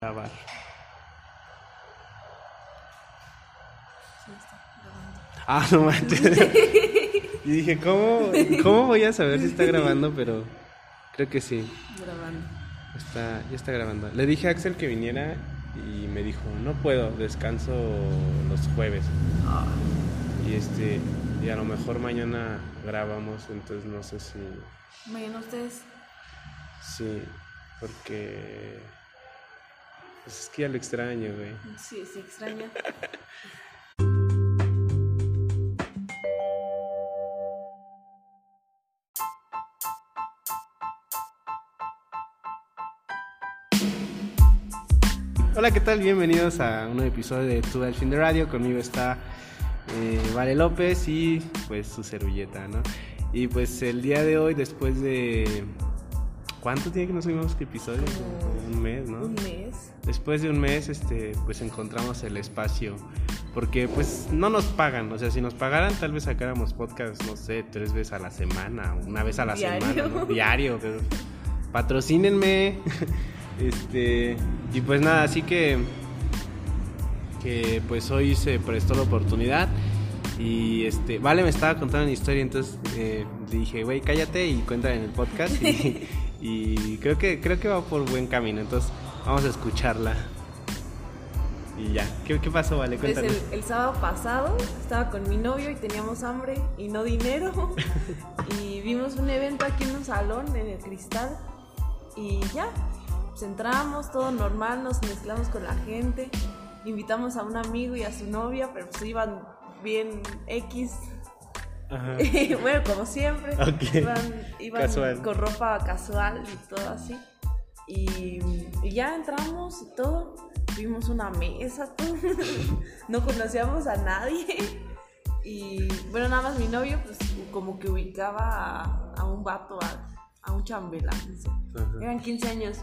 grabar. Sí, está grabando. Ah, no manches. y dije, ¿cómo, ¿cómo voy a saber si está grabando? Pero creo que sí. Grabando. Está, ya está grabando. Le dije a Axel que viniera y me dijo, no puedo, descanso los jueves. Y este, y a lo mejor mañana grabamos, entonces no sé si, Mañana ustedes. sí, porque pues es que ya lo extraño, güey. Sí, sí, extraña. Hola, ¿qué tal? Bienvenidos a un nuevo episodio de Tu al fin de radio. Conmigo está eh, Vale López y pues su servilleta, ¿no? Y pues el día de hoy, después de... ¿Cuánto tiene que nos subimos este episodio? Como Un mes, ¿no? Un mes. Después de un mes, este, pues encontramos el espacio. Porque pues no nos pagan. O sea, si nos pagaran, tal vez sacáramos podcast, no sé, tres veces a la semana, una vez a la Diario. semana, ¿no? Diario, pero patrocínenme. este, y pues nada, así que que pues hoy se prestó la oportunidad y este, vale me estaba contando una historia, entonces eh, dije, güey, cállate y cuéntala en el podcast y, y creo que creo que va por buen camino, entonces vamos a escucharla. Y ya, ¿qué, qué pasó, vale? Pues el, el sábado pasado estaba con mi novio y teníamos hambre y no dinero. y vimos un evento aquí en un salón, en el cristal. Y ya, pues entramos, todo normal, nos mezclamos con la gente. Invitamos a un amigo y a su novia, pero pues iban bien X. Ajá. bueno, como siempre. Ok. Iban, con ropa casual y todo así. Y, y ya entramos y todo. Vimos una mesa, todo. no conocíamos a nadie. Y bueno, nada más mi novio, pues como que ubicaba a, a un vato, a, a un chambelán. Eran 15 años.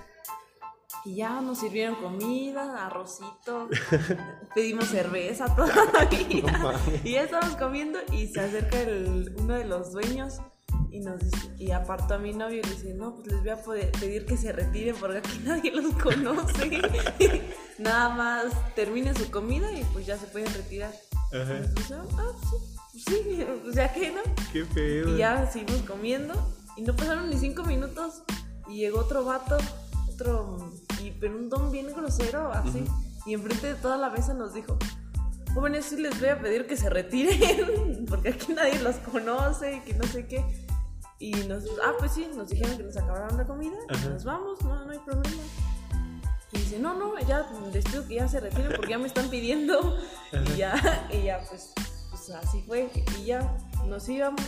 Y ya nos sirvieron comida, arrocito, pedimos cerveza todavía. No y ya estábamos comiendo y se acerca el, uno de los dueños y nos dice, y apartó a mi novio y le dice, no, pues les voy a poder pedir que se retiren porque aquí nadie los conoce. Nada más terminen su comida y pues ya se pueden retirar. Ajá. Nosotros, ah, sí, sí, pues ya que no. Qué feo. Y ya seguimos comiendo y no pasaron ni cinco minutos y llegó otro vato, otro, y, pero un don bien grosero, así. Y enfrente de toda la mesa nos dijo, jóvenes, sí les voy a pedir que se retiren, porque aquí nadie los conoce y que no sé qué. Y nos, ah, pues sí, nos dijeron que nos acabaron la comida, y Ajá. nos vamos, no, no hay problema. Y dice, no, no, ya les pido que ya se retiren porque ya me están pidiendo. Y ya, y ya, pues, pues así fue. Y ya nos íbamos.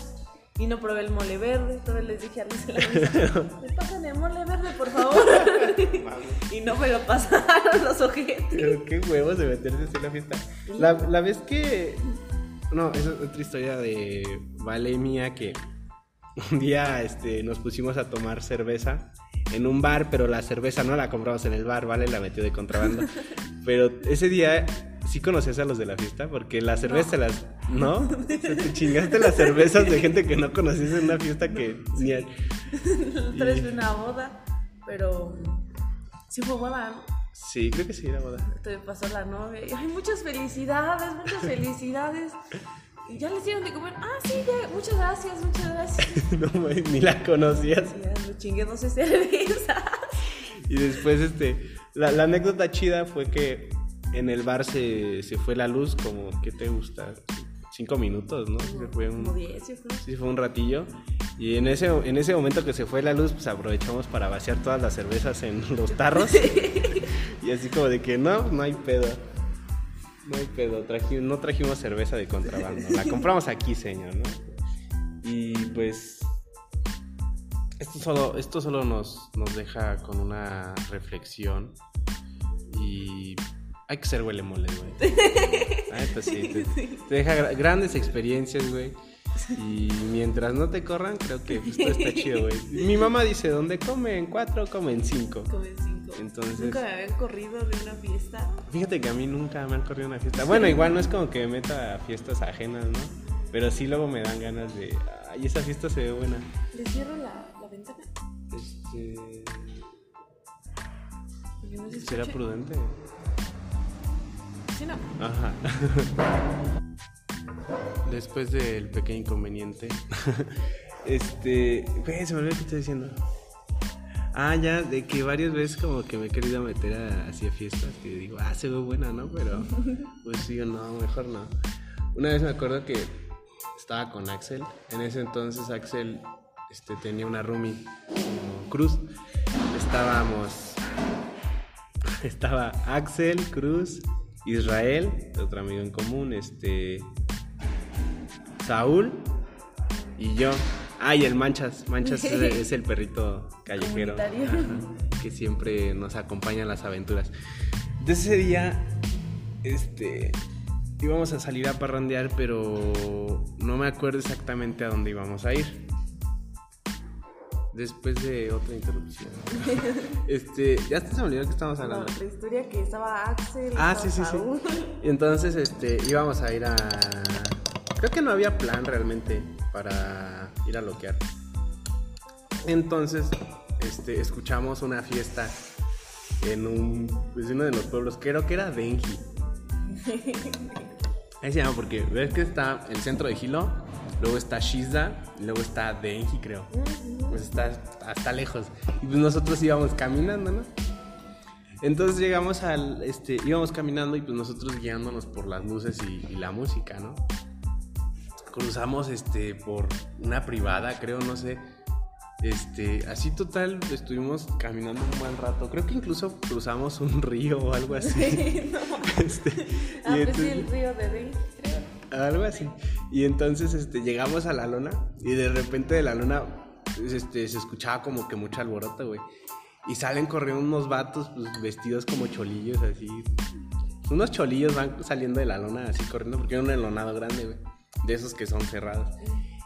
Y no probé el mole verde. Todavía les dije a Luis me pasan el mole verde, por favor. y no me lo pasaron los ojetes. Pero qué huevos de meterse así en la fiesta. La, la vez que. No, esa es otra historia de Vale mía que un día este, nos pusimos a tomar cerveza en un bar, pero la cerveza no la compramos en el bar, Vale la metió de contrabando. Pero ese día sí conocías a los de la fiesta, porque la cerveza No. las. ¿No? O sea, te chingaste las cervezas de gente que no conocías en una fiesta que ni. a- Otra vez fue una boda, pero sí fue boda, ¿no? Sí, creo que sí era boda. Te pasó la novia. Ay, muchas felicidades, muchas felicidades. Y ya les dieron de comer. Ah, sí, ya, muchas gracias, muchas gracias. no, güey, ni la conocías. Ya me chingué 12 cervezas. Y después, este, la, la anécdota chida fue que en el bar se, se fue la luz como, ¿qué te gusta? Cinco minutos, ¿no? Que fue un, Como 10, yo creo. sí, fue un ratillo. Y en ese, en ese momento que se fue la luz, pues aprovechamos para vaciar todas las cervezas en los tarros. y así como de que no, no hay pedo. No hay pedo, traji- no trajimos cerveza de contrabando. La compramos aquí, señor, ¿no? Y pues esto solo, esto solo nos, nos deja con una reflexión. Y hay que ser huele mole, güey. Neta sí, te, te deja gra- grandes experiencias, güey. Y mientras no te corran, creo que pues, todo está chido, güey. Mi mamá dice, donde comen cuatro, comen cinco. Como en Entonces- Nunca me habían corrido de una fiesta. Fíjate que a mí nunca me han corrido una fiesta. Bueno, igual no es como que me meta a fiestas ajenas, ¿no? Pero sí luego me dan ganas de, ay, esa fiesta se ve buena. ¿Le cierro la, la ventana? Este... No se Será prudente. Sí, no. Ajá. Después del pequeño inconveniente. este. Se me olvidó que estoy diciendo. Ah, ya, de que varias veces como que me he querido meter a, hacia fiestas que digo, ah, se ve buena, ¿no? Pero, pues sí o no, mejor no. Una vez me acuerdo que estaba con Axel. En ese entonces Axel este, tenía una roomie Cruz. Estábamos estaba Axel, Cruz, Israel, otro amigo en común, este Saúl y yo. Ah, y el Manchas. Manchas es, el perrito callejero que siempre nos acompaña en las aventuras. De ese día, este, íbamos a salir a parrandear, pero no me acuerdo exactamente a dónde íbamos a ir. Después de otra interrupción. este, ya se me olvidó que estábamos No, hablando. la historia que estaba Axel. Ah, sí, sí, sí. Saúl. Entonces, este, íbamos a ir a. Creo que no había plan realmente para ir a loquear. Entonces, este, escuchamos una fiesta en un, pues, uno de los pueblos, creo que era Denji. Ahí se llama porque ves que está el centro de Hilo, luego está Shiza, luego está Denji, creo. Pues está hasta lejos. Y pues nosotros íbamos caminando, ¿no? Entonces llegamos al, este, íbamos caminando y pues nosotros guiándonos por las luces y, y la música, ¿no? Cruzamos, este, por una privada, creo, no sé. Este, así total, estuvimos caminando un buen rato. Creo que incluso cruzamos un río o algo así. no. Este, Ah, y pues sí, el río de Dengue, creo. algo así. Y entonces este, llegamos a la lona y de repente de la lona pues, este, se escuchaba como que mucho alboroto, güey. Y salen corriendo unos vatos pues, vestidos como cholillos, así. Unos cholillos van saliendo de la lona así corriendo porque era un enlonado grande, güey. De esos que son cerrados.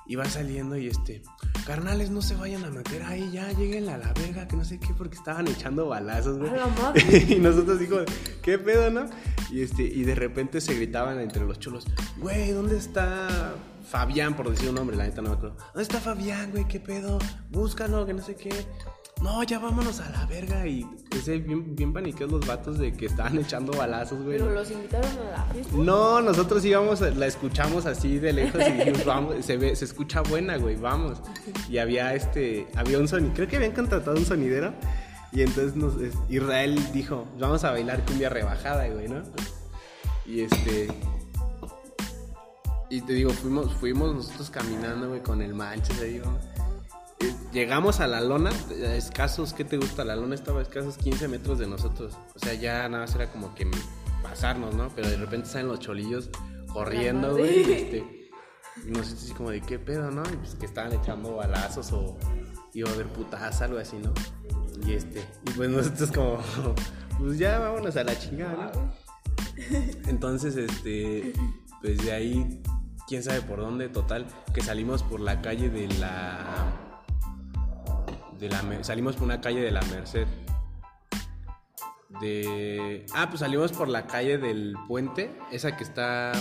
Y van saliendo y este, carnales, no se vayan a meter ahí, ya lleguen a la verga, que no sé qué, porque estaban echando balazos, güey. Y nosotros digo, ¿qué pedo, no? Y este, y de repente se gritaban entre los cholos, güey, ¿dónde está Fabián? Por decir un nombre, la neta no me acuerdo. ¿Dónde está Fabián, güey? ¿Qué pedo? Búscalo, que no sé qué. No, ya vámonos a la verga. Y ese bien, bien paniqueos los vatos de que estaban echando balazos, güey. Pero los invitaron a la fiesta. No, nosotros íbamos, la escuchamos así de lejos y dijimos, vamos, se ve, se escucha buena, güey, vamos. Y había este, había un sonido, creo que habían contratado un sonidero. Y entonces nos, Israel dijo, vamos a bailar cumbia rebajada, güey, ¿no? Y este. Y te digo, fuimos, fuimos nosotros caminando, güey, con el manches ahí, güey. Llegamos a la lona, a escasos, ¿qué te gusta? La lona estaba a escasos 15 metros de nosotros. O sea, ya nada más era como que pasarnos, ¿no? Pero de repente salen los cholillos corriendo, güey. y, Este, y nosotros así como de qué pedo, ¿no? Y pues que estaban echando balazos o iba a haber putadas, algo así, ¿no? Y este, y pues nosotros como, pues ya vámonos a la chingada, ¿no? Entonces, este, pues de ahí, quién sabe por dónde, total, que salimos por la calle de la, de la, salimos por una calle de la Merced. De, ah, pues salimos por la calle del puente, esa que está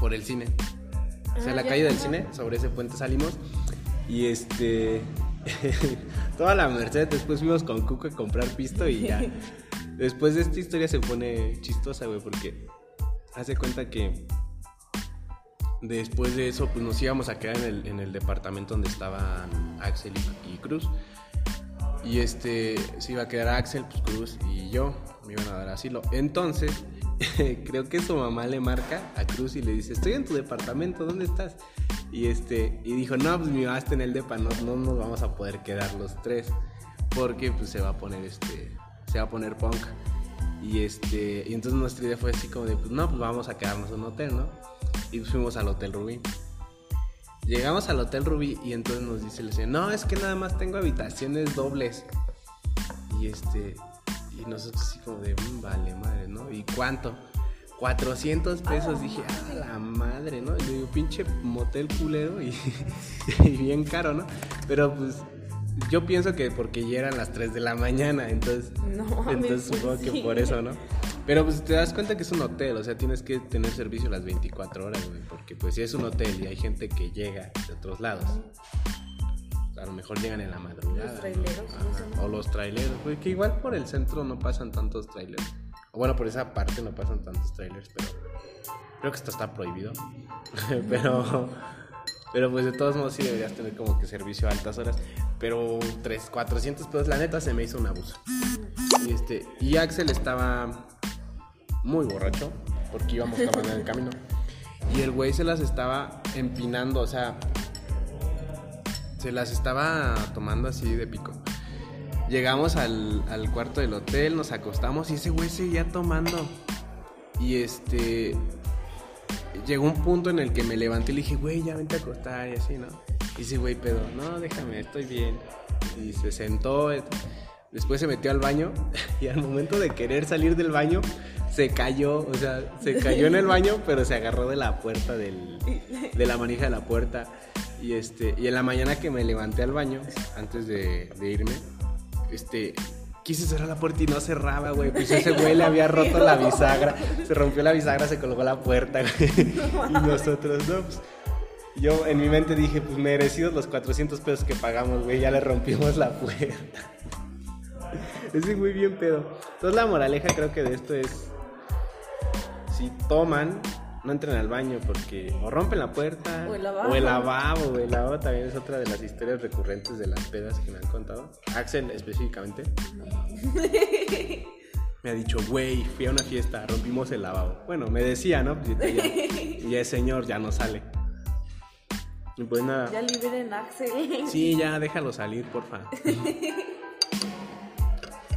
por el cine. O sea, Ah, la calle del cine, sobre ese puente salimos. Y este. toda la Merced, después fuimos con Cuco a comprar pisto y ya. Después de esta historia se pone chistosa, güey, porque hace cuenta que después de eso, pues nos íbamos a quedar en el, en el departamento donde estaban Axel y, Cruz. Y este, se iba a quedar Axel, pues Cruz y yo, me iban a dar asilo. Entonces, creo que su mamá le marca a Cruz y le dice, estoy en tu departamento, ¿dónde estás? Y este, y dijo, no, pues mi mamá está en el depa, no, no nos vamos a poder quedar los tres, porque pues se va a poner este, se va a poner punk. Y este, y entonces nuestra idea fue así como de, pues no, pues vamos a quedarnos en un hotel, ¿no? Y fuimos al Hotel Rubí. Llegamos al Hotel Rubí y entonces nos dice el señor, no, es que nada más tengo habitaciones dobles. Y este, y nosotros así como de, "Mm, vale, madre, ¿no? ¿Y cuánto? 400 pesos. Dije, ah, la madre, ¿no? Y le digo, pinche motel culero y, y bien caro, ¿no? Pero pues yo pienso que porque ya eran las 3 de la mañana, entonces, No entonces supongo que sí. por eso, ¿no? Pero pues te das cuenta que es un hotel, o sea, tienes que tener servicio las 24 horas, güey, porque pues si es un hotel y hay gente que llega de otros lados, a lo mejor llegan en la madrugada. Los traileros, ¿no? O los traileros, güey, que igual por el centro no pasan tantos trailers. O bueno, por esa parte no pasan tantos trailers, pero creo que esto está prohibido. pero, pero pues de todos modos sí deberías tener como que servicio a altas horas. Pero 3, 400 pesos, la neta se me hizo un abuso. Y, este, y Axel estaba muy borracho porque íbamos tomando en el camino. Y el güey se las estaba empinando, o sea, se las estaba tomando así de pico. Llegamos al, al cuarto del hotel, nos acostamos y ese güey seguía tomando. Y este. Llegó un punto en el que me levanté y le dije, güey, ya vente a acostar y así, ¿no? Y ese güey, pedo, no, déjame, estoy bien. Y se sentó. Después se metió al baño y al momento de querer salir del baño se cayó, o sea, se cayó en el baño, pero se agarró de la puerta del, de la manija de la puerta. Y este, y en la mañana que me levanté al baño, antes de, irme, este, quise cerrar la puerta y no cerraba, güey. Pues ese güey le había roto la bisagra. Se rompió la bisagra, se colgó la puerta, güey. Y nosotros, no, pues. Yo en mi mente dije, pues merecidos los 400 pesos que pagamos, güey. Ya le rompimos la puerta. Ese güey bien pedo. Entonces la moraleja creo que de esto es, si toman, no entren al baño porque o rompen la puerta O el lavabo. o el lavabo, güey. El lavabo también es otra de las historias recurrentes de las pedas que me han contado. Axel específicamente. Me ha dicho, güey, fui a una fiesta, rompimos el lavabo. Bueno, me decía, ¿no? Pues, ya, y ya es señor, ya no sale. Y pues nada. Ya liberen a Axel. Sí, ya déjalo salir, porfa.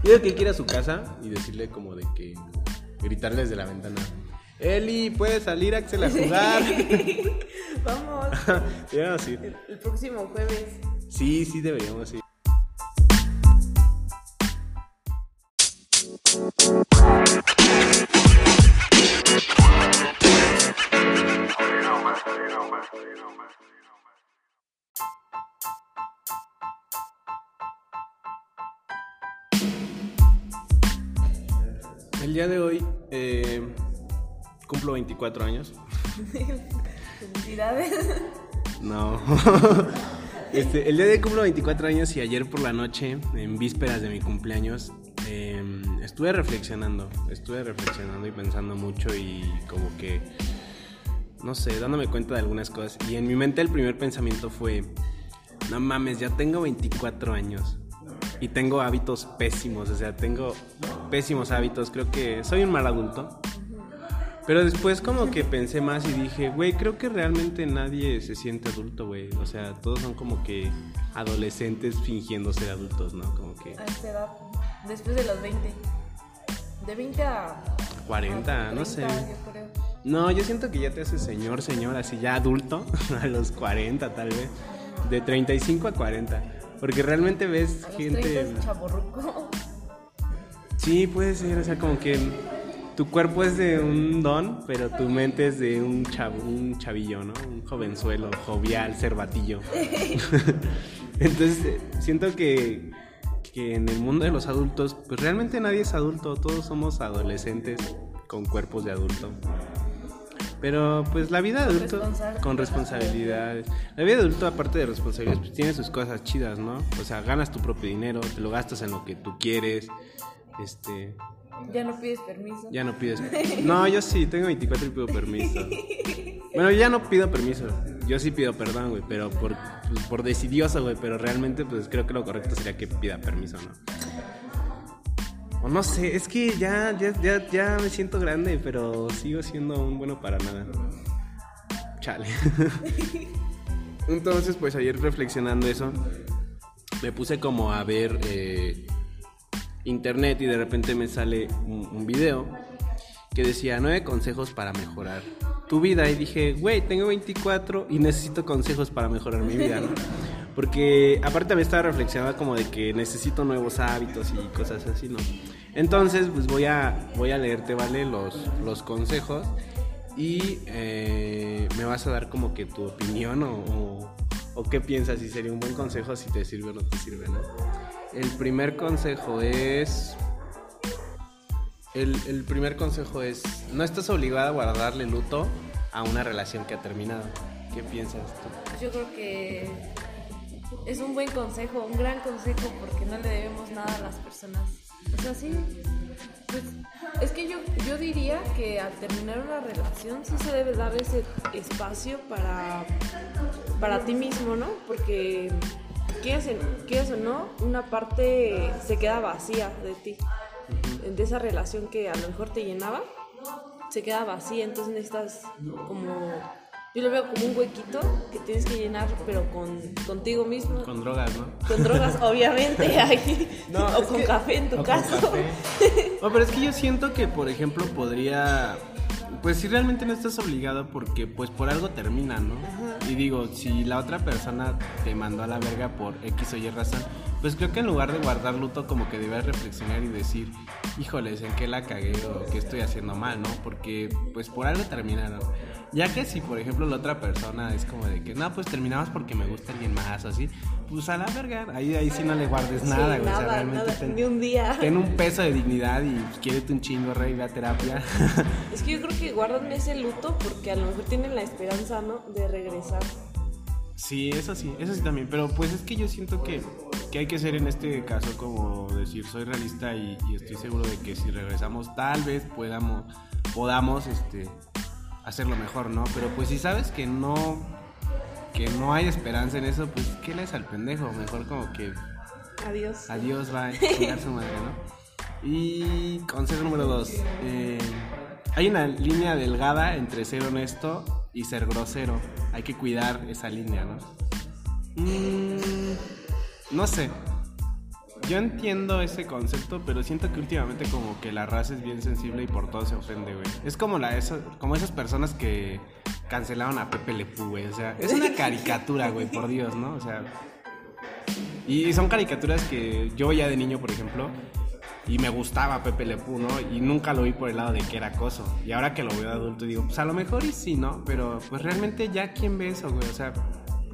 Digo que él quiere a su casa y decirle como de que gritarle desde la ventana. Eli, ¿puedes salir Axel a jugar? Vamos. Deberíamos ir. El, el próximo jueves. Sí, sí deberíamos ir. El día de hoy eh, cumplo 24 años. Felicidades. No. Este, el día de cumplo 24 años y ayer por la noche, en vísperas de mi cumpleaños, eh, estuve reflexionando. Estuve reflexionando y pensando mucho y como que, no sé, dándome cuenta de algunas cosas. Y en mi mente el primer pensamiento fue, no mames, ya tengo 24 años. Y tengo hábitos pésimos, o sea, tengo pésimos hábitos. Creo que soy un mal adulto. Pero después como que pensé más y dije, güey, creo que realmente nadie se siente adulto, güey. O sea, todos son como que adolescentes fingiendo ser adultos, ¿no? Como que A esta edad. Después de los 20. De 20 a. 40, a no sé. 30, yo creo. No, yo siento que ya te haces señor, señor, así ya adulto, a los 40 tal vez. De 35 a 40. Porque realmente ves A los gente... 30 es chaborruco. Sí, puede ser, o sea, como que tu cuerpo es de un don, pero tu mente es de un, chavo, un chavillo, ¿no? Un jovenzuelo, jovial, cervatillo. Entonces, siento que, que en el mundo de los adultos, pues realmente nadie es adulto, todos somos adolescentes con cuerpos de adulto. Pero pues la vida adulto con responsabilidades. La vida de adulto aparte de responsabilidades pues tiene sus cosas chidas, ¿no? O sea, ganas tu propio dinero, te lo gastas en lo que tú quieres. Este, Ya no pides permiso. ya no pides. No, yo sí, tengo 24 y pido permiso. Bueno, ya no pido permiso. Yo sí pido perdón, güey, pero por, pues, por decidioso, güey. Pero realmente, pues creo que lo correcto sería que pida permiso, ¿no? O no sé, es que ya, ya, ya, ya me siento grande, pero sigo siendo un bueno para nada. Chale. Entonces, pues ayer reflexionando eso, me puse como a ver eh, internet y de repente me sale un, un video que decía nueve consejos para mejorar tu vida y dije, güey, tengo 24 y necesito consejos para mejorar mi vida, ¿no? Porque aparte me estaba reflexionando como de que necesito nuevos hábitos y cosas así, ¿no? Entonces, pues voy a, voy a leerte, ¿vale? Los, los consejos y eh, me vas a dar como que tu opinión o, o, o qué piensas, si sería un buen consejo, si te sirve o no te sirve, ¿no? El primer consejo es... El, primer consejo es, no estás obligada a guardarle luto a una relación que ha terminado. ¿Qué piensas tú? Yo creo que es un buen consejo, un gran consejo, porque no le debemos nada a las personas. O sea, sí, pues es que yo, yo diría que al terminar una relación sí se debe dar ese espacio para, para ti mismo, ¿no? Porque quieras, quieras o no, una parte se queda vacía de ti, de esa relación que a lo mejor te llenaba, se queda vacía, entonces necesitas como yo lo veo como un huequito que tienes que llenar, pero con contigo mismo. Con drogas, ¿no? Con drogas, obviamente, o con café en tu caso. No, pero es que yo siento que, por ejemplo, podría pues si realmente no estás obligado porque pues por algo termina, ¿no? Y digo, si la otra persona te mandó a la verga por X o Y razón, pues creo que en lugar de guardar luto como que debes reflexionar y decir, híjoles, ¿en qué la cagué o qué estoy haciendo mal, ¿no? Porque pues por algo terminaron. Ya que si por ejemplo la otra persona es como de que, no, pues terminamos porque me gusta alguien más o así, pues a la verga, ahí, ahí sí no le guardes nada, güey. o sea, realmente ni un día. Ten un peso de dignidad y quiérete un chingo, rey, ve a terapia. Es que yo creo que guardan ese luto porque a lo mejor tienen la esperanza, ¿no? De regresar. Sí, eso sí, eso sí también. Pero pues es que yo siento que, que hay que ser en este caso como decir, soy realista y, estoy seguro de que si regresamos tal vez podamos, podamos este, hacerlo mejor, ¿no? Pero pues si sabes que no, que no hay esperanza en eso, pues ¿qué lees al pendejo? Mejor como que... Adiós. Adiós, va a su madre, ¿no? Y consejo número dos. Eh, hay una línea delgada entre ser honesto y ser grosero. Hay que cuidar esa línea, ¿no? Mm, no sé. Yo entiendo ese concepto, pero siento que últimamente como que la raza es bien sensible y por todo se ofende, güey. Es como la como esas personas que cancelaron a Pepe Le güey. O sea, es una caricatura, güey, por Dios, ¿no? O sea, y son caricaturas que yo ya de niño, por ejemplo, y me gustaba Pepe Le ¿no? Y nunca lo vi por el lado de que era acoso. Y ahora que lo veo de adulto digo, pues a lo mejor y sí, ¿no? Pero pues realmente ya quién ve eso, güey, o sea,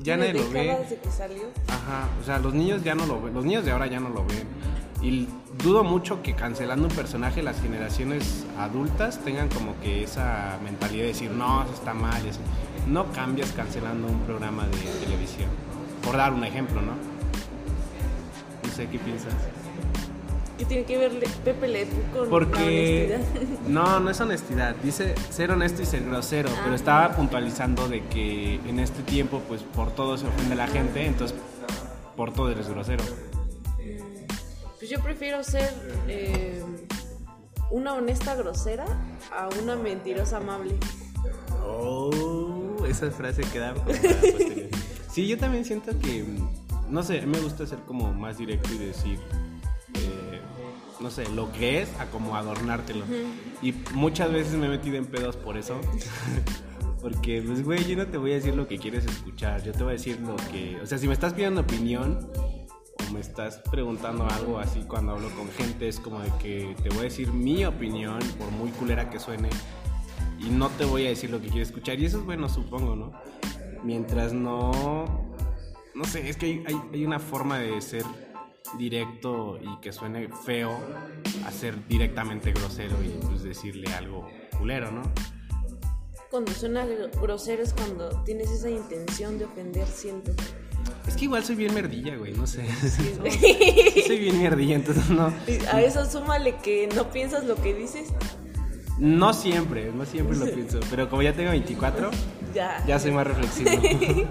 ya nadie lo ve. Desde que salió? Ajá, o sea, los niños ya no lo ven, los niños de ahora ya no lo ven. Y dudo mucho que cancelando un personaje las generaciones adultas tengan como que esa mentalidad de decir, no, eso está mal, eso. No cambias cancelando un programa de televisión. Por dar un ejemplo, ¿no? No sé qué piensas. ¿Qué tiene que ver Pepe Le con Porque... honestidad? No, no es honestidad. Dice ser honesto y ser grosero, ah. pero estaba puntualizando de que en este tiempo, pues por todo se ofende la gente, entonces por todo eres grosero. Pues yo prefiero ser eh, una honesta grosera a una mentirosa amable. Oh, esa frase queda. sí, yo también siento que, no sé, me gusta ser como más directo y decir no sé, lo que es a como adornártelo. Y muchas veces me he metido en pedos por eso. Porque, pues, güey, yo no te voy a decir lo que quieres escuchar. Yo te voy a decir lo que. O sea, si me estás pidiendo opinión o me estás preguntando algo así cuando hablo con gente, es como de que te voy a decir mi opinión, por muy culera que suene. Y no te voy a decir lo que quieres escuchar. Y eso es bueno, supongo, ¿no? Mientras no. No sé, es que hay, hay, hay una forma de ser directo y que suene feo a ser directamente grosero y pues decirle algo culero, ¿no? Cuando suena grosero es cuando tienes esa intención de ofender, siento. Es que igual soy bien merdilla, güey, no sé. soy bien merdilla, entonces no. A eso súmale que no piensas lo que dices. No siempre, no siempre lo pienso, pero como ya tengo 24, ya, ya soy más reflexivo.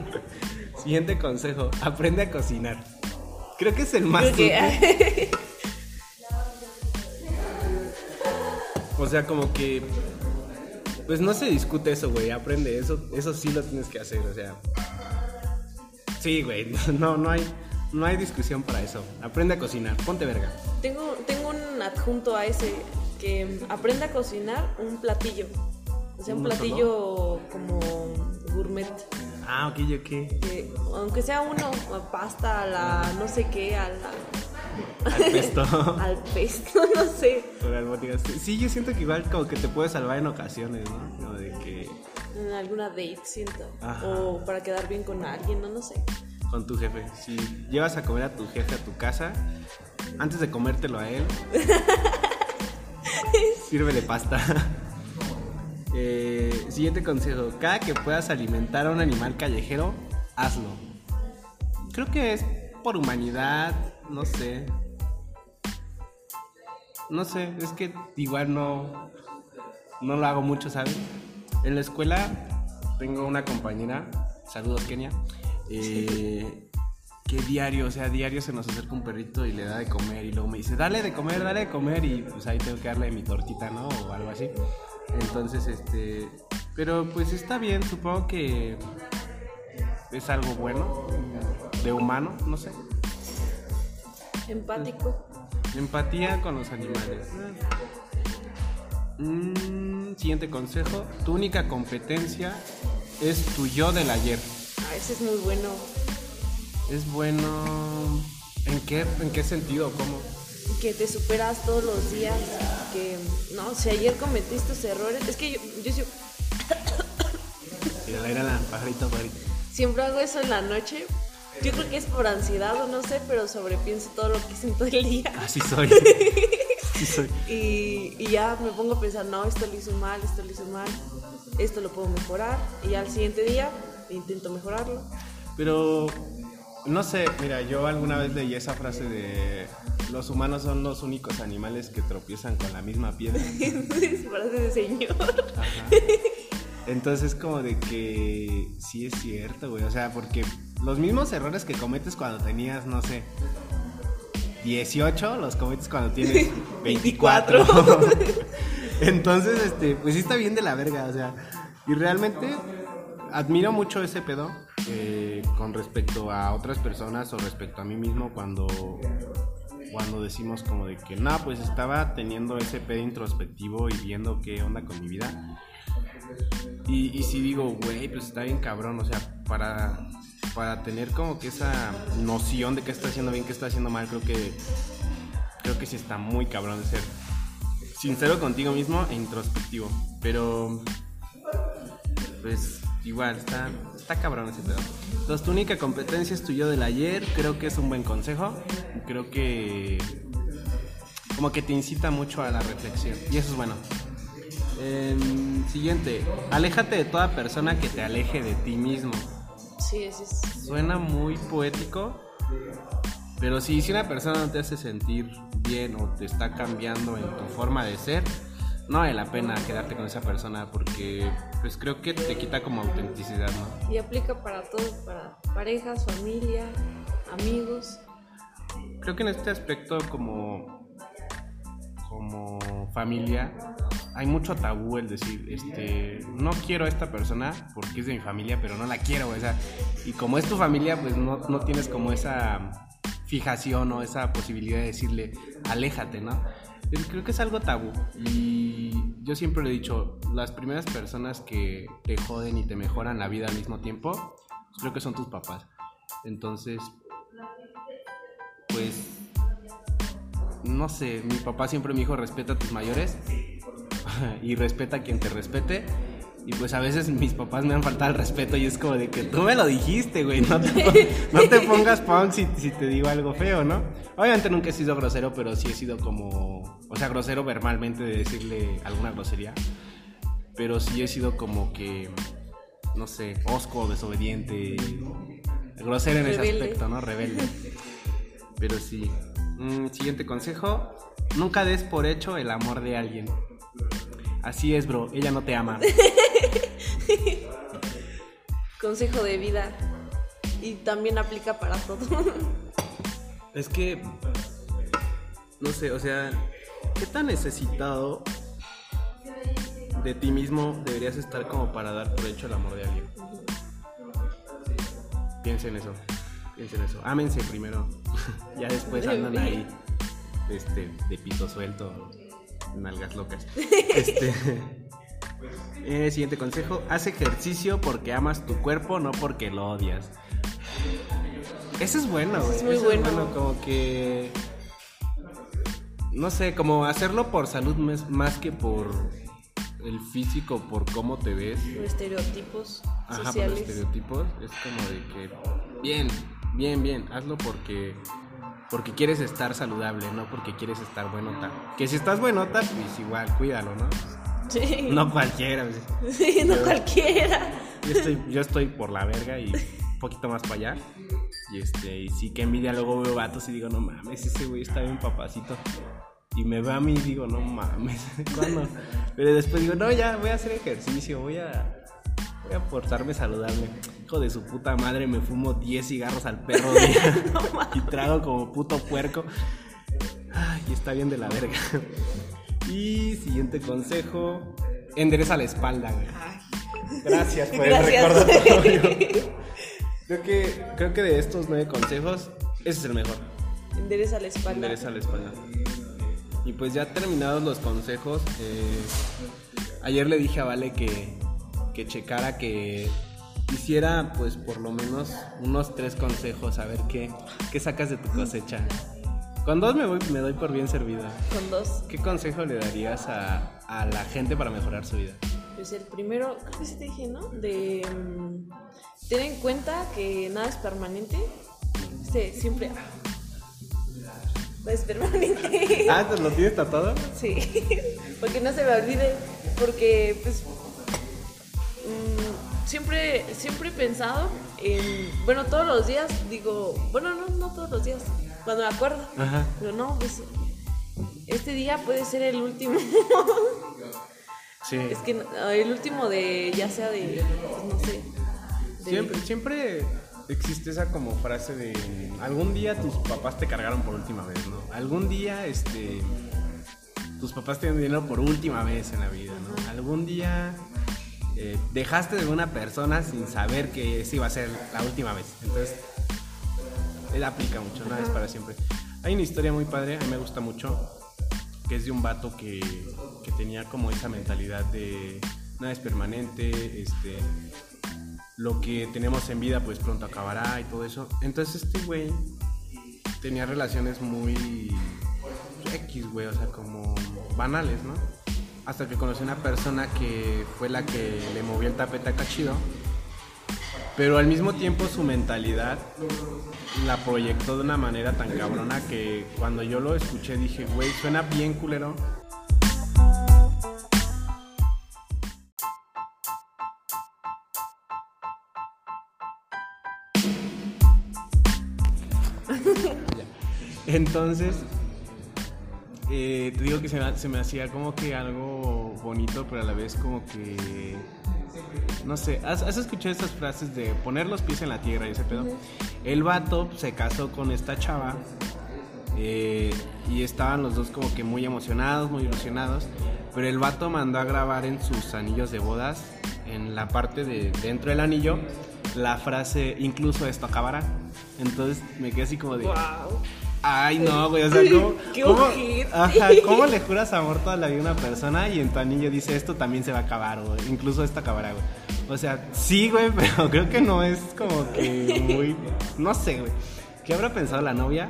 Siguiente consejo, aprende a cocinar. Creo que es el más o sea, como que. Pues no se discute eso, güey. Aprende eso. Eso sí lo tienes que hacer, o sea. Sí, güey. No, no hay. No hay discusión para eso. Aprende a cocinar. Ponte verga. Tengo, tengo un adjunto a ese que aprende a cocinar un platillo. O sea, un platillo como gourmet. Ah, ok, ok. Que, aunque sea uno, pasta, a la no sé qué, a al pesto. al pesto, no sé. Sí, yo siento que igual como que te puede salvar en ocasiones, ¿no? de que... En alguna date, siento. O para quedar bien con alguien, no, no sé. Con tu jefe. Si llevas a comer a tu jefe a tu casa, antes de comértelo a él, sírvele pasta. Eh, siguiente consejo. Cada que puedas alimentar a un animal callejero, hazlo. creo que es por humanidad, no sé. No sé, es que igual no, no lo hago mucho, ¿sabes? En la escuela tengo una compañera, saludos Kenia, eh, que diario, o sea, diario se nos acerca un perrito y le da de comer y luego me dice, dale de comer, dale de comer y pues ahí tengo que darle mi tortita, ¿no? O algo así. Entonces, este, pero pues está bien, supongo que es algo bueno, de humano, no sé. Empático. Empatía con los animales. Mm, siguiente consejo. Tu única competencia es tu yo del ayer. Ah, ese es muy bueno. Es bueno. ¿En qué, en qué sentido? ¿Cómo? Que te superas todos los días. Que, no, si ayer cometiste tus errores. Es que yo, yo, yo la era la pajarito, pajarito. siempre hago eso en la noche. Yo creo que es por ansiedad o no sé, pero sobrepienso todo lo que hice en todo el día. Así soy. Así soy. Y, y ya me pongo a pensar, no, esto lo hice mal, esto lo hice mal, esto lo puedo mejorar. Y ya al siguiente día intento mejorarlo. Pero no sé, mira, yo alguna vez leí esa frase de los humanos son los únicos animales que tropiezan con la misma piedra. Entonces, frase de señor. Ajá. Entonces como de que sí es cierto, güey. O sea, porque los mismos errores que cometes cuando tenías, no sé, 18, los cometes cuando tienes 24. Entonces, este, pues sí está bien de la verga, o sea. Y realmente admiro mucho ese pedo eh, con respecto a otras personas o respecto a mí mismo cuando cuando decimos como de que no, pues estaba teniendo ese pedo introspectivo y viendo qué onda con mi vida. Y, y sí digo, güey, pues está bien cabrón, o sea, para, para tener como que esa noción de qué está haciendo bien, qué está haciendo mal, creo que creo que sí está muy cabrón de ser sincero contigo mismo e introspectivo. Pero pues igual, está, está cabrón ese pedo. Entonces, tu única competencia es tu yo del ayer. Creo que es un buen consejo. Creo que. Como que te incita mucho a la reflexión. Y eso es bueno. Em, siguiente. Aléjate de toda persona que te aleje de ti mismo. Sí, ese es. Suena muy poético. Pero sí, si una persona no te hace sentir bien o te está cambiando en tu forma de ser, no vale la pena quedarte con esa persona porque pues creo que te quita como autenticidad, ¿no? Y aplica para todo, para parejas, familia, amigos. Creo que en este aspecto como como familia hay mucho tabú el decir, este, no quiero a esta persona porque es de mi familia, pero no la quiero, o sea, y como es tu familia, pues no, no tienes como esa fijación o esa posibilidad de decirle, aléjate, ¿no? Creo que es algo tabú y yo siempre lo he dicho, las primeras personas que te joden y te mejoran la vida al mismo tiempo, pues creo que son tus papás. Entonces, pues, no sé, mi papá siempre me dijo, respeta a tus mayores y respeta a quien te respete. Y pues a veces mis papás me han faltado el respeto y es como de que tú me lo dijiste, güey. No te, no te pongas punk si, si te digo algo feo, ¿no? Obviamente nunca he sido grosero, pero sí he sido como. O sea, grosero verbalmente de decirle alguna grosería. Pero sí he sido como que. No sé, osco, desobediente. Grosero en ese Rebelde. aspecto, ¿no? Rebelde. Pero sí. Mm, siguiente consejo: nunca des por hecho el amor de alguien. Así es, bro. Ella no te ama. Consejo de vida. Y también aplica para todo. Es que, no sé, o sea, ¿qué tan necesitado de ti mismo deberías estar como para dar por hecho el amor de alguien? Piensa en eso, piensa en eso. Ámense primero, ya después andan ahí, este, de pito suelto, nalgas locas. Este, eh, siguiente consejo, haz ejercicio porque amas tu cuerpo, no porque lo odias. Eso es bueno, güey. es muy Eso bueno. Como que. No sé, como hacerlo por salud más, más que por el físico, por cómo te ves. Los estereotipos Ajá, por sociales. estereotipos. Es como de que. Bien, bien, bien. Hazlo porque. Porque quieres estar saludable, no porque quieres estar buenota. Que si estás buenota, pues igual, cuídalo, ¿no? Sí. No cualquiera. Sí, no cualquiera. Yo estoy, yo estoy por la verga y un poquito más para allá. Y este, y sí que envidia luego veo vatos y digo, no mames, ese güey está bien papacito. Y me va a mí y digo, no mames, ¿cuándo? Pero después digo, no, ya voy a hacer ejercicio, voy a, voy a portarme saludable. Hijo de su puta madre, me fumo 10 cigarros al perro día y trago como puto puerco. Ay, está bien de la verga. Y siguiente consejo, endereza la espalda, güey. Gracias por el recordatorio. Creo que, creo que de estos nueve consejos, ese es el mejor. Endereza la espalda. Endereza la espalda. Y pues ya terminados los consejos, eh, ayer le dije a Vale que, que checara que hiciera pues por lo menos unos tres consejos, a ver qué, qué sacas de tu cosecha. Con dos me, voy, me doy por bien servida. Con dos. ¿Qué consejo le darías a, a la gente para mejorar su vida? Pues el primero, creo que sí te dije, ¿no? De mm, tener en cuenta que nada es permanente. Este, siempre. Es permanente. Ah, ¿te lo tienes tatuado? Sí. Porque no se me olvide. Porque, pues. mm, siempre, siempre he pensado en. Bueno, todos los días digo. Bueno, no, no todos los días. Cuando me acuerdo. Ajá. Pero no, pues. Este día puede ser el último. Sí. Es que el último de, ya sea de, pues, no sé. de- Siempre, siempre existe esa como frase de algún día tus papás te cargaron por última vez, ¿no? Algún día este tus papás te dieron dinero por última vez en la vida, ¿no? Algún día eh, dejaste de una persona sin saber que esa iba a ser la última vez. Entonces, él aplica mucho, nada es para siempre. Hay una historia muy padre, a mí me gusta mucho, que es de un vato que, que tenía como esa mentalidad de nada es permanente, este, lo que tenemos en vida pues pronto acabará y todo eso. Entonces este güey tenía relaciones muy X, güey, o sea, como banales, ¿no? Hasta que conocí una persona que fue la que le movió el tapete a Cachido. Pero al mismo tiempo su mentalidad la proyectó de una manera tan cabrona que cuando yo lo escuché dije, güey, suena bien culero. Entonces, eh, te digo que se me, se me hacía como que algo bonito, pero a la vez como que... No sé, ¿has, has escuchado estas frases de poner los pies en la tierra y ese pedo? El vato se casó con esta chava eh, y estaban los dos como que muy emocionados, muy ilusionados, pero el vato mandó a grabar en sus anillos de bodas, en la parte de dentro del anillo, la frase, incluso esto acabará. Entonces me quedé así como de... Wow. Ay, no, güey, o sea, ¿cómo, Qué cómo- ajá, ¿cómo le juras amor toda la vida a una persona y en tu anillo dice esto también se va a acabar, güey? Incluso esto acabará, güey. O sea, sí, güey, pero creo que no es como que muy... No sé, güey. ¿Qué habrá pensado la novia?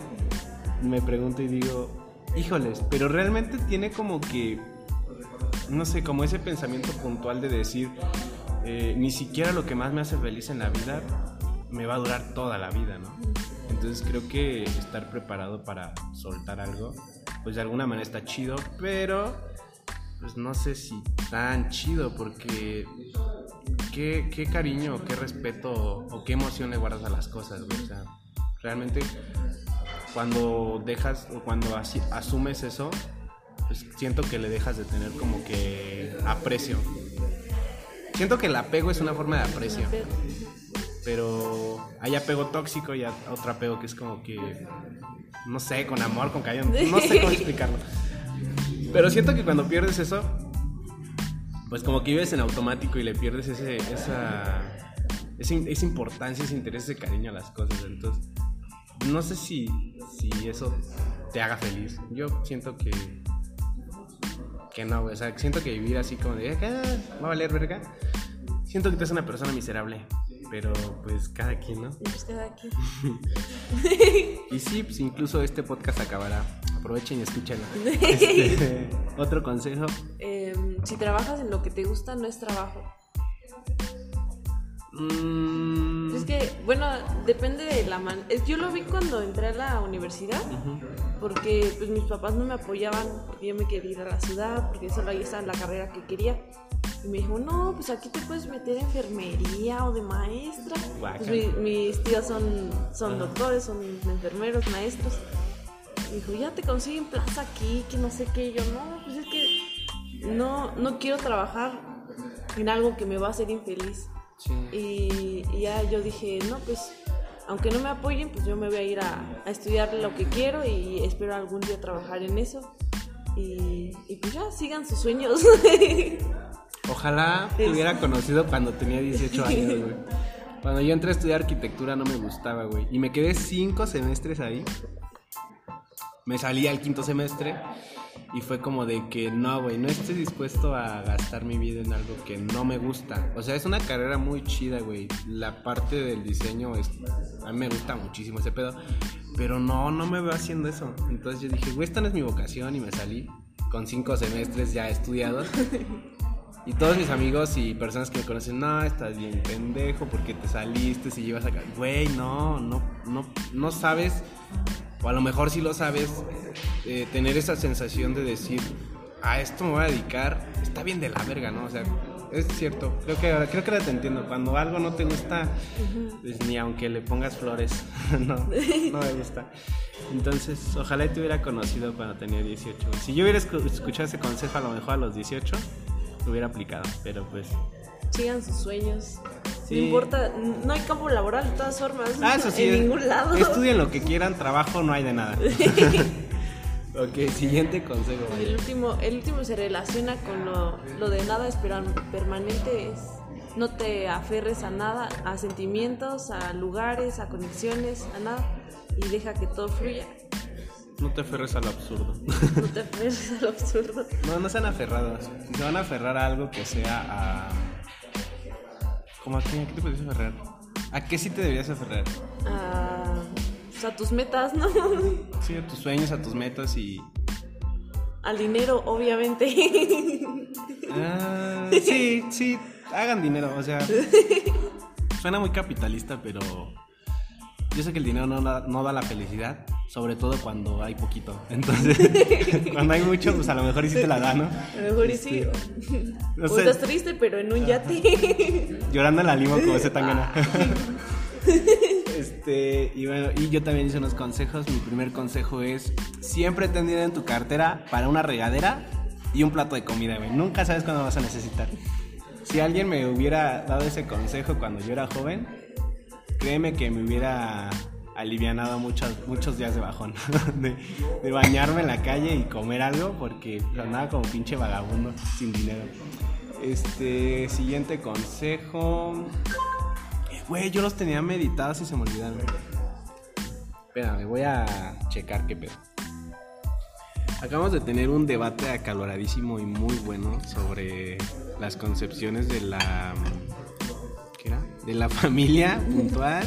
Me pregunto y digo, híjoles, pero realmente tiene como que... No sé, como ese pensamiento puntual de decir, eh, ni siquiera lo que más me hace feliz en la vida me va a durar toda la vida, ¿no? Entonces creo que estar preparado para soltar algo, pues de alguna manera está chido, pero pues no sé si tan chido porque qué, qué cariño, qué respeto o qué emoción le guardas a las cosas. O sea, realmente cuando dejas o cuando asi- asumes eso, pues siento que le dejas de tener como que aprecio. Siento que el apego es una forma de aprecio Pero- hay apego tóxico y otro apego que es como que no sé, con amor, con cariño, no sé cómo explicarlo. Pero siento que cuando pierdes eso, pues como que vives en automático y le pierdes ese, esa, esa, esa importancia, ese interés, ese cariño a las cosas. Entonces, no sé si, si eso te haga feliz. Yo siento que que no. O sea, siento que vivir así como de, "Ah, va a valer verga. Siento que te hace una persona miserable. Pero pues cada quien, ¿no? pues cada quien. Y sí, pues incluso este podcast acabará. Aprovechen y escúchenlo. Este, otro consejo. Em, si trabajas en lo que te gusta, no es trabajo. Mm, Es que, bueno, depende de la man. es- Yo lo vi cuando entré a la universidad, porque pues mis papás no me apoyaban, porque yo me quería ir a la ciudad, porque solo ahí estaba en la carrera que quería. Y me dijo, no, pues aquí te puedes meter en enfermería o de maestra. Pues mi- mis tías son, son doctores, son enfermeros, maestros. Y dijo, ya te consiguen plaza aquí, que no sé qué. Y yo, no, pues es que no, no quiero trabajar en algo que me va a hacer infeliz. Sí. Y, y ya yo dije, no, pues aunque no me apoyen, pues yo me voy a ir a, a estudiar lo que quiero y espero algún día trabajar en eso. Y, y pues ya, sigan sus sueños. Ojalá te hubiera conocido cuando tenía 18 años, güey. Cuando yo entré a estudiar arquitectura no me gustaba, güey. Y me quedé cinco semestres ahí. Me salí al quinto semestre y fue como de que no, güey, no estoy dispuesto a gastar mi vida en algo que no me gusta. O sea, es una carrera muy chida, güey. La parte del diseño es... A mí me gusta muchísimo ese pedo. Pero no, no me veo haciendo eso. Entonces yo dije, güey, esta no es mi vocación y me salí con cinco semestres ya estudiados. Y todos mis amigos y personas que me conocen, no, estás bien pendejo porque te saliste, si llevas acá. Güey, no, no, no, no sabes, o a lo mejor sí lo sabes, eh, tener esa sensación de decir, a esto me voy a dedicar, está bien de la verga, ¿no? O sea, es cierto, creo que, ahora- creo que ahora te entiendo. Cuando algo no te gusta, pues ni aunque le pongas flores, no, no me gusta. Entonces, ojalá te hubiera conocido cuando tenía 18. Si yo hubiera escu- escuchado ese consejo a lo mejor a los 18, lo hubiera aplicado, pero pues... sigan sus sueños. Sí. No importa, no hay campo laboral de todas formas. Ah, eso sí. En es- ningún lado. Estudien lo que quieran, trabajo no hay de nada. ok, siguiente consejo. Y el último, el último se relaciona con lo, lo de nada esperar permanente es no te aferres a nada, a sentimientos, a lugares, a conexiones, a nada y deja que todo fluya. No te aferres a lo absurdo. No te aferres a lo absurdo. no, no sean aferrados. Si se van a aferrar a algo que sea a... ¿Cómo a qué? ¿A qué te puedes aferrar? ¿A qué sí te deberías aferrar? A, pues, a tus metas, ¿no? Sí, a tus sueños, a tus metas y... Al dinero, obviamente. Ah, sí, sí, hagan dinero, o sea, suena muy capitalista, pero yo sé que el dinero no da, no da la felicidad, sobre todo cuando hay poquito. Entonces, cuando hay mucho, pues a lo mejor sí te la da, ¿no? A lo mejor y sí. No O sé. estás triste, pero en un yate. Llorando en la limo como ese tangana. Este, y bueno, y yo también hice unos consejos. Mi primer consejo es: siempre ten dinero en tu cartera para una regadera y un plato de comida, güey. Nunca sabes cuándo vas a necesitar. Si alguien me hubiera dado ese consejo cuando yo era joven, créeme que me hubiera alivianado muchos, muchos días de bajón. de, bañarme en la calle y comer algo porque andaba como pinche vagabundo sin dinero. Este, siguiente consejo. Eh, Güey, yo los tenía meditados y se me olvidaron. Espérame, voy a checar qué pedo. Acabamos de tener un debate acaloradísimo y muy bueno sobre las concepciones de la. De la familia puntual,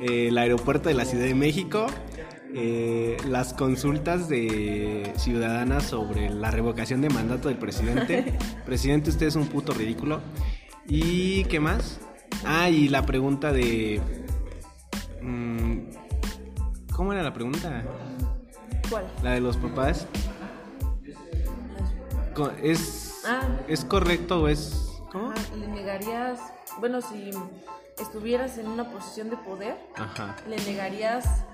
eh, el aeropuerto de la Ciudad de México, eh, las consultas de ciudadanas sobre la revocación de mandato del presidente. Presidente, usted es un puto ridículo. ¿Y qué más? Ah, y la pregunta de. mm, ¿Cómo era la pregunta? ¿Cuál? La de los papás. ¿Es, Ah. ¿es correcto o es.? ¿Cómo? ¿Le negarías, bueno, si estuvieras en una posición de poder, Ajá. le negarías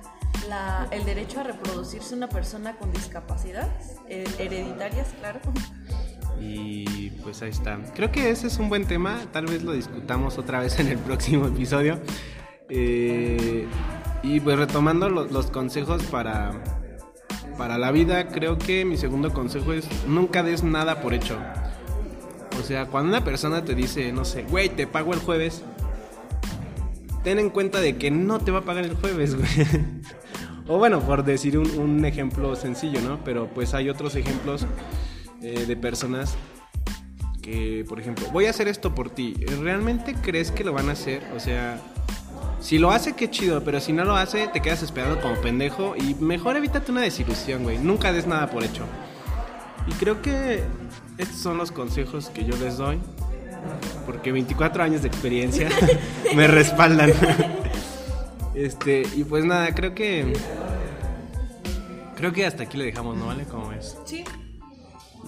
la- el derecho a reproducirse una persona con discapacidades eh, hereditarias, claro? Y pues ahí está. Creo que ese es un buen tema. Tal vez lo discutamos otra vez en el próximo episodio. Eh, y pues retomando lo- los consejos para, para la vida, creo que mi segundo consejo es nunca des nada por hecho. O sea, cuando una persona te dice, no sé, güey, te pago el jueves, ten en cuenta de que no te va a pagar el jueves, güey. o bueno, por decir un, ejemplo sencillo, ¿no? Pero pues hay otros ejemplos eh, de personas que, por ejemplo, voy a hacer esto por ti. ¿Realmente crees que lo van a hacer? O sea, si lo hace, qué chido, pero si no lo hace, te quedas esperando como pendejo y mejor evítate una desilusión, güey. Nunca des nada por hecho. Y creo que estos son los consejos que yo les doy. Porque 24 años de experiencia me respaldan. Este, y pues nada, creo que. Creo que hasta aquí le dejamos, ¿no vale? ¿Cómo es? Sí.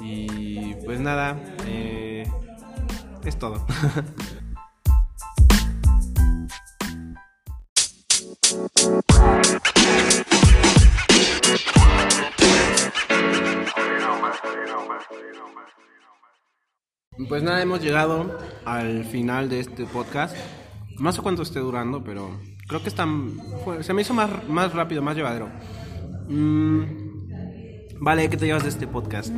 Y pues nada, eh, es todo. Pues nada, hemos llegado al final de este podcast. No sé cuánto esté durando, pero creo que está, fue- se me hizo más, más rápido, más llevadero. Mm, vale, ¿qué te llevas de este podcast?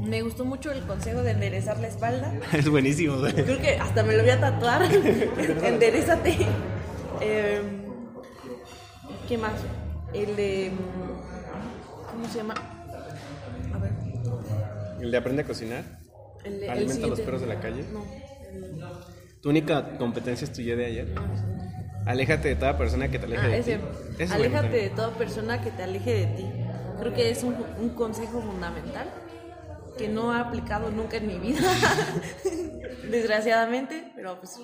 Me gustó mucho el consejo de enderezar la espalda. Es buenísimo. Creo que hasta me lo voy a tatuar. Enderezate. Eh, ¿Qué más? El de. mm, ¿Cómo se llama? ¿El de aprende a cocinar? El, de- el ¿Alimenta a los perros de la calle? No. el- ¿Tu única competencia es tu yo de ayer? Aléjate de toda persona que te aleje Ah, de ese. ti. Es Aléjate bueno de toda persona que te aleje de ti. Creo que es un, un consejo fundamental que no he aplicado nunca en mi vida. Desgraciadamente, pero pues.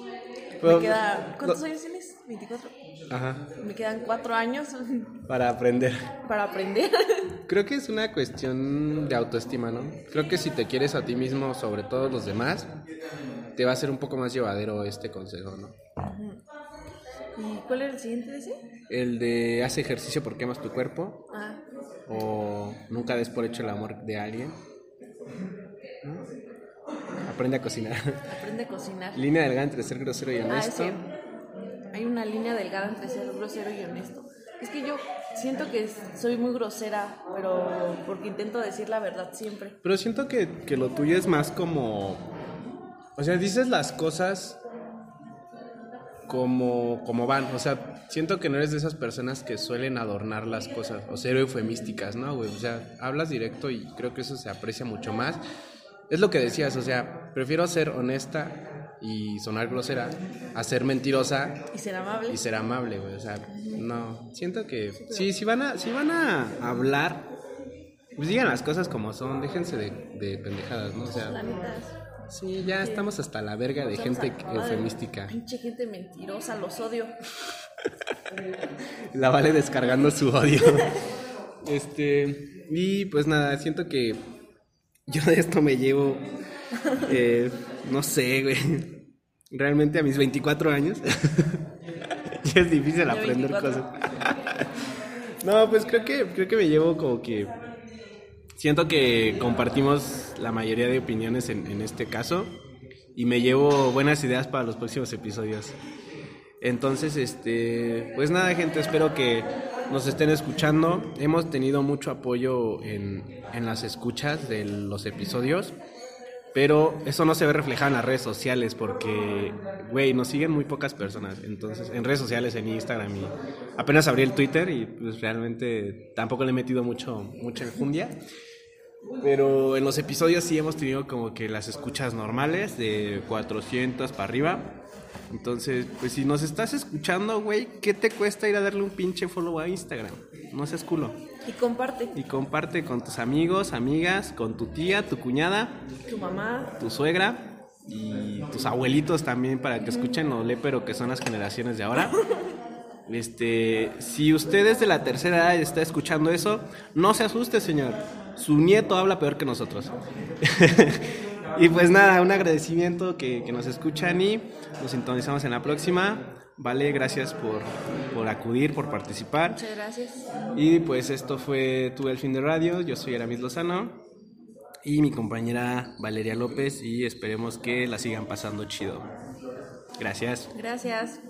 Pero, me queda. ¿Cuántos lo- años tienes? 24. también. Ajá. Me quedan cuatro años Para aprender. para aprender. Creo que es una cuestión de autoestima, ¿no? Creo que si te quieres a ti mismo sobre todos los demás, te va a ser un poco más llevadero este consejo, ¿no? ¿Y cuál era el siguiente de ese? El de haz ejercicio porque amas tu cuerpo Ah, o nunca des por hecho el amor de alguien. ¿no? Aprende a cocinar. aprende a cocinar. Línea delgada entre ser grosero y Ah, honesto. Hay una línea delgada entre ser grosero y honesto. Es que yo siento que soy muy grosera, pero porque intento decir la verdad siempre. Pero siento que, que lo tuyo es más como... O sea, dices las cosas como, como van. O sea, siento que no eres de esas personas que suelen adornar las cosas o ser eufemísticas, ¿no, güey? O sea, hablas directo y creo que eso se aprecia mucho más. Es lo que decías, o sea, prefiero ser honesta y sonar grosera a ser mentirosa Y ser amable. y ser amable, güey. O sea, no. Siento que sí, si van a, si van a hablar, pues digan las cosas como son, déjense de, de pendejadas, ¿no? O sea, sí, ya estamos hasta la verga de gente eufemística. Pinche gente mentirosa, los odio. La vale descargando su odio. Este, y pues nada, siento que yo de esto me llevo, eh, no sé, güey. Realmente a mis 24 años ya es difícil Yo aprender 24. cosas. No, pues creo que creo que me llevo como que siento que compartimos la mayoría de opiniones en, en este caso y me llevo buenas ideas para los próximos episodios. Entonces, este, pues nada, gente, espero que nos estén escuchando. Hemos tenido mucho apoyo en, en las escuchas de los episodios, pero eso no se ve reflejado en las redes sociales porque, güey, nos siguen muy pocas personas. Entonces, en redes sociales, en Instagram y apenas abrí el Twitter y pues realmente tampoco le he metido mucho, mucha enjundia. Pero en los episodios sí hemos tenido como que las escuchas normales de 400 para arriba. Entonces, pues si nos estás escuchando, güey, ¿qué te cuesta ir a darle un pinche follow a Instagram? No seas culo. Y comparte. Y comparte con tus amigos, amigas, con tu tía, tu cuñada, Tu mamá. tu suegra y tus abuelitos también para que escuchen lo pero que son las generaciones de ahora. Este, si usted es de la tercera edad y está escuchando eso, no se asuste, señor. Su nieto habla peor que nosotros. y pues nada, un agradecimiento que, que nos escuchan y nos sintonizamos en la próxima. Vale, gracias por, por acudir, por participar. Muchas gracias. Y pues esto fue Tu el fin de radio. Yo soy Aramis Lozano y mi compañera Valeria López y esperemos que la sigan pasando chido. Gracias. Gracias.